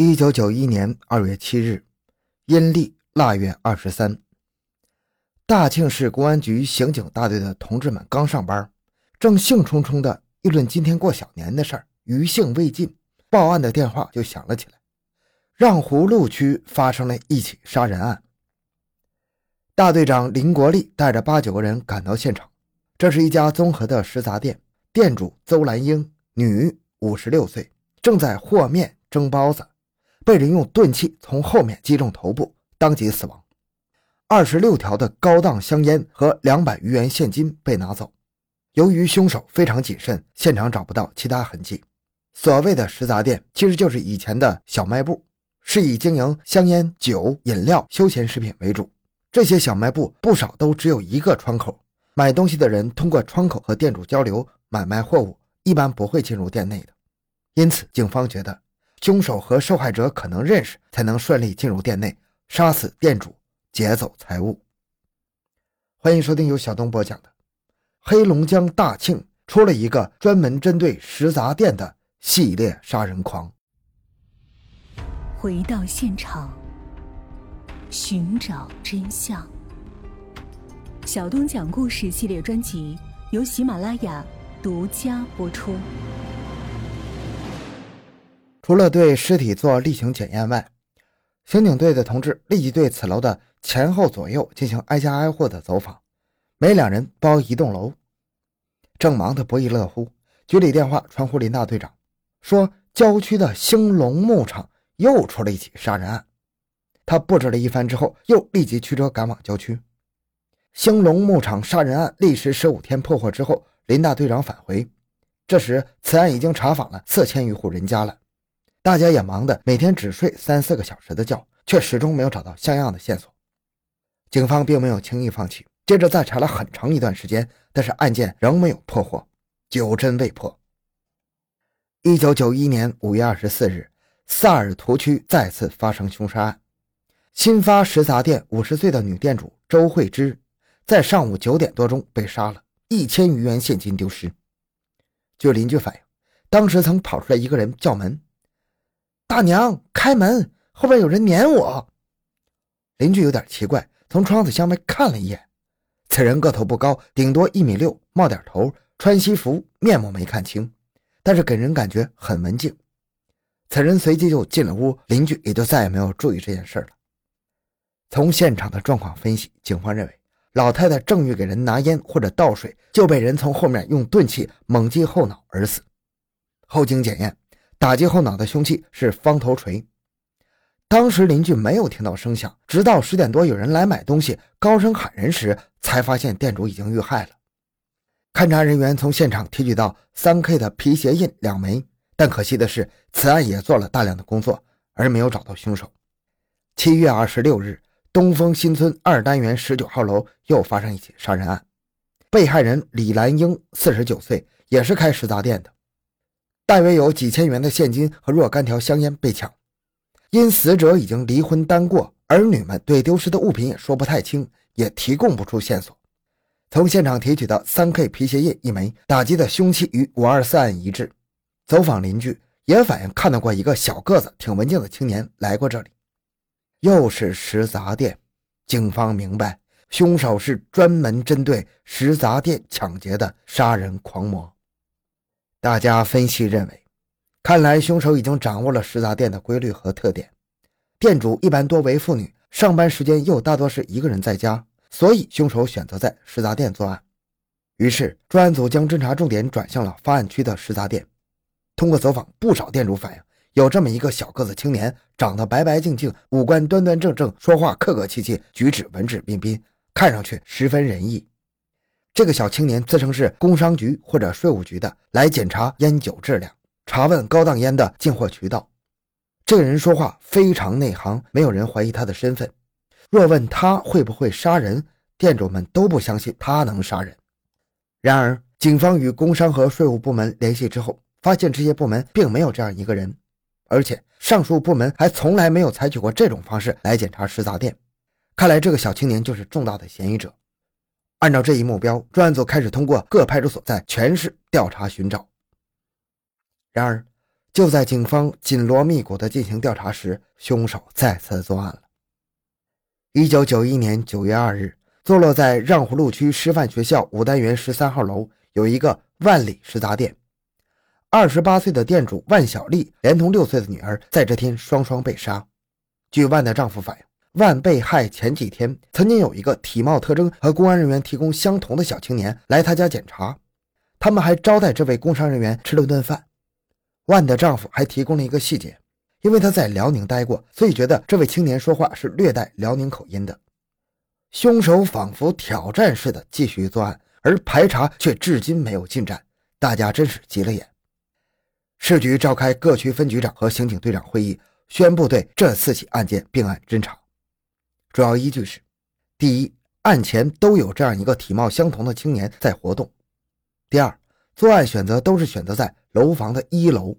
一九九一年二月七日，阴历腊月二十三，大庆市公安局刑警大队的同志们刚上班，正兴冲冲地议论今天过小年的事儿，余兴未尽，报案的电话就响了起来。让湖路区发生了一起杀人案。大队长林国立带着八九个人赶到现场，这是一家综合的食杂店，店主邹兰英，女，五十六岁，正在和面蒸包子。被人用钝器从后面击中头部，当即死亡。二十六条的高档香烟和两百余元现金被拿走。由于凶手非常谨慎，现场找不到其他痕迹。所谓的食杂店其实就是以前的小卖部，是以经营香烟、酒、饮料、休闲食品为主。这些小卖部不少都只有一个窗口，买东西的人通过窗口和店主交流买卖货物，一般不会进入店内的。因此，警方觉得。凶手和受害者可能认识，才能顺利进入店内杀死店主，劫走财物。欢迎收听由小东播讲的《黑龙江大庆出了一个专门针对食杂店的系列杀人狂》。回到现场，寻找真相。小东讲故事系列专辑由喜马拉雅独家播出。除了对尸体做例行检验外，刑警队的同志立即对此楼的前后左右进行挨家挨户的走访，每两人包一栋楼。正忙得不亦乐乎，局里电话传呼林大队长，说郊区的兴隆牧场又出了一起杀人案。他布置了一番之后，又立即驱车赶往郊区。兴隆牧场杀人案历时十五天破获之后，林大队长返回，这时此案已经查访了四千余户人家了。大家也忙得每天只睡三四个小时的觉，却始终没有找到像样的线索。警方并没有轻易放弃，接着再查了很长一段时间，但是案件仍没有破获，九针未破。一九九一年五月二十四日，萨尔图区再次发生凶杀案，新发食杂店五十岁的女店主周慧芝，在上午九点多钟被杀了，一千余元现金丢失。据邻居反映，当时曾跑出来一个人叫门。大娘，开门！后边有人撵我。邻居有点奇怪，从窗子向外看了一眼。此人个头不高，顶多一米六，冒点头，穿西服，面目没看清，但是给人感觉很文静。此人随即就进了屋，邻居也就再也没有注意这件事了。从现场的状况分析，警方认为老太太正欲给人拿烟或者倒水，就被人从后面用钝器猛击后脑而死。后经检验。打击后脑的凶器是方头锤。当时邻居没有听到声响，直到十点多有人来买东西，高声喊人时，才发现店主已经遇害了。勘查人员从现场提取到三 K 的皮鞋印两枚，但可惜的是，此案也做了大量的工作，而没有找到凶手。七月二十六日，东风新村二单元十九号楼又发生一起杀人案，被害人李兰英，四十九岁，也是开食杂店的。大约有几千元的现金和若干条香烟被抢，因死者已经离婚单过，儿女们对丢失的物品也说不太清，也提供不出线索。从现场提取的三 K 皮鞋印一枚，打击的凶器与五二四案一致。走访邻居也反映看到过一个小个子、挺文静的青年来过这里。又是食杂店，警方明白凶手是专门针对食杂店抢劫的杀人狂魔。大家分析认为，看来凶手已经掌握了食杂店的规律和特点。店主一般多为妇女，上班时间又大多是一个人在家，所以凶手选择在食杂店作案。于是专案组将侦查重点转向了发案区的食杂店。通过走访，不少店主反映，有这么一个小个子青年，长得白白净净，五官端端正正，说话客客气气，举止文质彬彬，看上去十分仁义。这个小青年自称是工商局或者税务局的，来检查烟酒质量，查问高档烟的进货渠道。这个人说话非常内行，没有人怀疑他的身份。若问他会不会杀人，店主们都不相信他能杀人。然而，警方与工商和税务部门联系之后，发现这些部门并没有这样一个人，而且上述部门还从来没有采取过这种方式来检查食杂店。看来，这个小青年就是重大的嫌疑者。按照这一目标，专案组开始通过各派出所，在全市调查寻找。然而，就在警方紧锣密鼓地进行调查时，凶手再次作案了。一九九一年九月二日，坐落在让湖路区师范学校五单元十三号楼有一个万里食杂店，二十八岁的店主万小丽连同六岁的女儿在这天双双被杀。据万的丈夫反映，万被害前几天曾经有一个体貌特征和公安人员提供相同的小青年来他家检查，他们还招待这位工商人员吃了顿饭。万的丈夫还提供了一个细节，因为他在辽宁待过，所以觉得这位青年说话是略带辽宁口音的。凶手仿佛挑战似的继续作案，而排查却至今没有进展，大家真是急了眼。市局召开各区分局长和刑警队长会议，宣布对这四起案件并案侦查。主要依据是：第一，案前都有这样一个体貌相同的青年在活动；第二，作案选择都是选择在。楼房的一楼，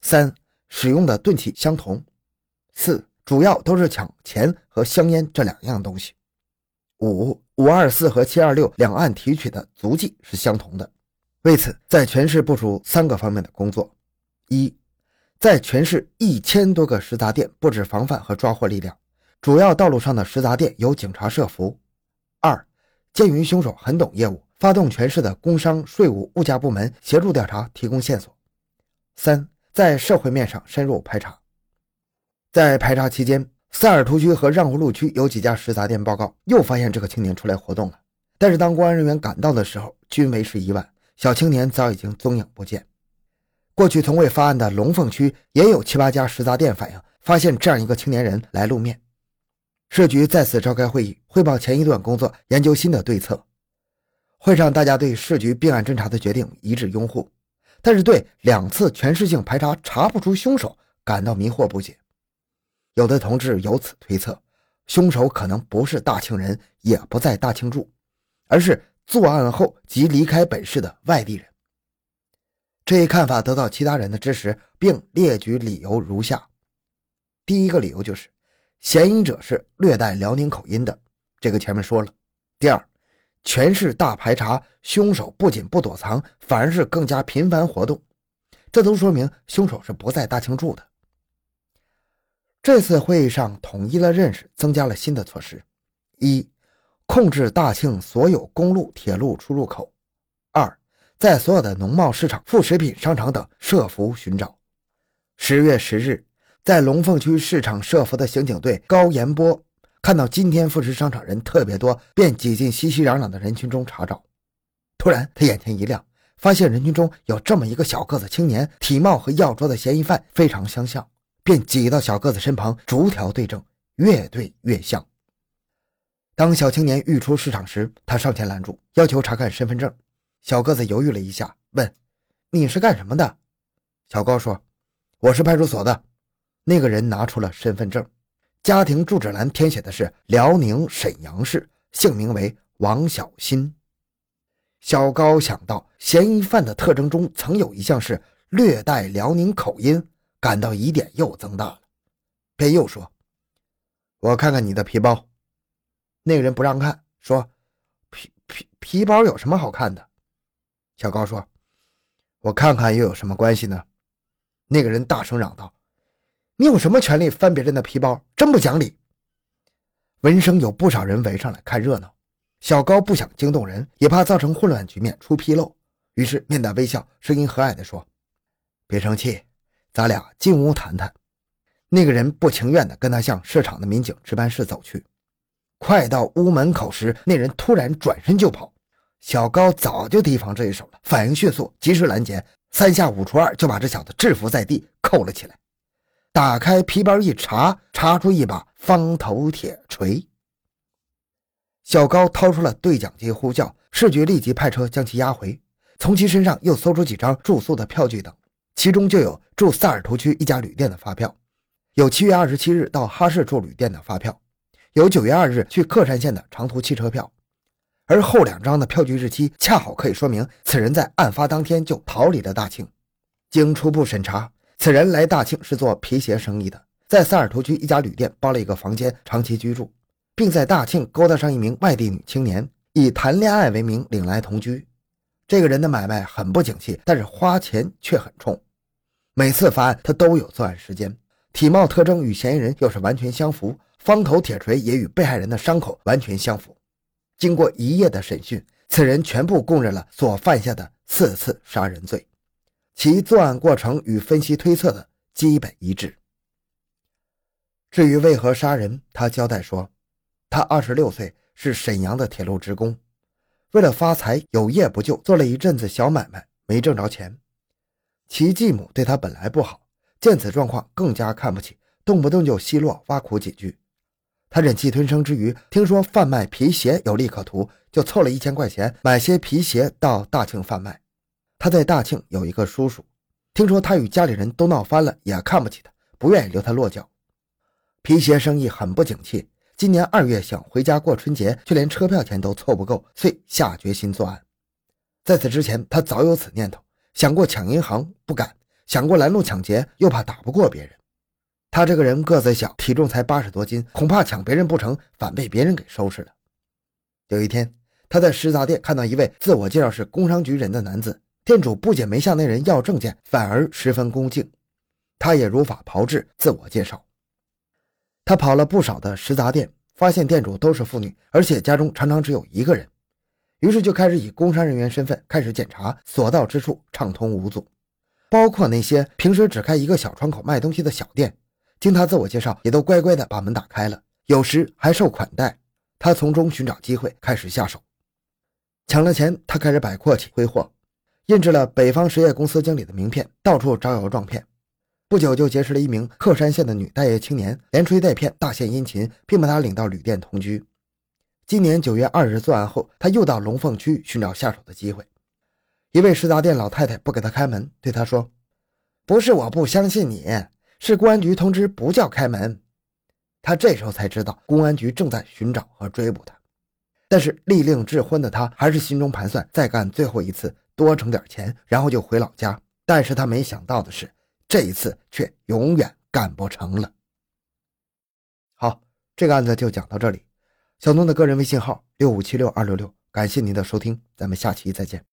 三使用的钝器相同，四主要都是抢钱和香烟这两样东西，五五二四和七二六两岸提取的足迹是相同的。为此，在全市部署三个方面的工作：一，在全市一千多个食杂店布置防范和抓获力量，主要道路上的食杂店由警察设伏；二，鉴于凶手很懂业务。发动全市的工商、税务、物价部门协助调查，提供线索。三，在社会面上深入排查。在排查期间，萨尔图区和让胡路区有几家食杂店报告又发现这个青年出来活动了。但是当公安人员赶到的时候，均为时已晚，小青年早已经踪影不见。过去从未发案的龙凤区也有七八家食杂店反映发现这样一个青年人来露面。市局再次召开会议，汇报前一段工作，研究新的对策。会上，大家对市局并案侦查的决定一致拥护，但是对两次全市性排查查不出凶手感到迷惑不解。有的同志由此推测，凶手可能不是大庆人，也不在大庆住，而是作案后即离开本市的外地人。这一看法得到其他人的支持，并列举理由如下：第一个理由就是，嫌疑者是略带辽宁口音的，这个前面说了；第二。全市大排查，凶手不仅不躲藏，反而是更加频繁活动，这都说明凶手是不在大庆住的。这次会议上统一了认识，增加了新的措施：一、控制大庆所有公路、铁路出入口；二、在所有的农贸市场、副食品商场等设伏寻找。十月十日，在龙凤区市场设伏的刑警队高延波。看到今天富士商场人特别多，便挤进熙熙攘攘的人群中查找。突然，他眼前一亮，发现人群中有这么一个小个子青年，体貌和要捉的嫌疑犯非常相像，便挤到小个子身旁，逐条对证，越对越像。当小青年欲出市场时，他上前拦住，要求查看身份证。小个子犹豫了一下，问：“你是干什么的？”小高说：“我是派出所的。”那个人拿出了身份证。家庭住址栏填写的是辽宁沈阳市，姓名为王小新。小高想到嫌疑犯的特征中曾有一项是略带辽宁口音，感到疑点又增大了，便又说：“我看看你的皮包。”那个人不让看，说：“皮皮皮包有什么好看的？”小高说：“我看看又有什么关系呢？”那个人大声嚷道。你有什么权利翻别人的皮包？真不讲理！闻声有不少人围上来看热闹。小高不想惊动人，也怕造成混乱局面出纰漏，于是面带微笑，声音和蔼地说：“别生气，咱俩进屋谈谈。”那个人不情愿地跟他向市场的民警值班室走去。快到屋门口时，那人突然转身就跑。小高早就提防这一手了，反应迅速，及时拦截，三下五除二就把这小子制服在地，扣了起来。打开皮包一查，查出一把方头铁锤。小高掏出了对讲机，呼叫市局，立即派车将其押回。从其身上又搜出几张住宿的票据等，其中就有住萨尔图区一家旅店的发票，有七月二十七日到哈市住旅店的发票，有九月二日去克山县的长途汽车票。而后两张的票据日期恰好可以说明此人在案发当天就逃离了大庆。经初步审查。此人来大庆是做皮鞋生意的，在萨尔图区一家旅店包了一个房间，长期居住，并在大庆勾搭上一名外地女青年，以谈恋爱为名领来同居。这个人的买卖很不景气，但是花钱却很冲。每次发案他都有作案时间，体貌特征与嫌疑人又是完全相符，方头铁锤也与被害人的伤口完全相符。经过一夜的审讯，此人全部供认了所犯下的四次杀人罪，其作案过程与分析推测的基本一致。至于为何杀人，他交代说，他二十六岁，是沈阳的铁路职工，为了发财，有业不就，做了一阵子小买卖，没挣着钱。其继母对他本来不好，见此状况更加看不起，动不动就奚落挖苦几句。他忍气吞声之余，听说贩卖皮鞋有利可图，就凑了一千块钱买些皮鞋到大庆贩卖。他在大庆有一个叔叔，听说他与家里人都闹翻了，也看不起他，不愿意留他落脚。皮鞋生意很不景气，今年二月想回家过春节，却连车票钱都凑不够，遂下决心作案。在此之前，他早有此念头，想过抢银行，不敢；想过拦路抢劫，又怕打不过别人。他这个人个子小，体重才八十多斤，恐怕抢别人不成，反被别人给收拾了。有一天，他在食杂店看到一位自我介绍是工商局人的男子，店主不仅没向那人要证件，反而十分恭敬。他也如法炮制，自我介绍。他跑了不少的食杂店，发现店主都是妇女，而且家中常常只有一个人，于是就开始以工商人员身份开始检查，所到之处畅通无阻，包括那些平时只开一个小窗口卖东西的小店，经他自我介绍，也都乖乖的把门打开了，有时还受款待。他从中寻找机会开始下手，抢了钱，他开始摆阔气挥霍，印制了北方实业公司经理的名片，到处招摇撞骗。不久就结识了一名克山县的女待业青年，连吹带骗，大献殷勤，并把她领到旅店同居。今年九月二日作案后，他又到龙凤区寻找下手的机会。一位食杂店老太太不给他开门，对他说：“不是我不相信你，是公安局通知不叫开门。”他这时候才知道公安局正在寻找和追捕他。但是利令智昏的他还是心中盘算，再干最后一次，多挣点钱，然后就回老家。但是他没想到的是。这一次却永远干不成了。好，这个案子就讲到这里。小东的个人微信号六五七六二六六，感谢您的收听，咱们下期再见。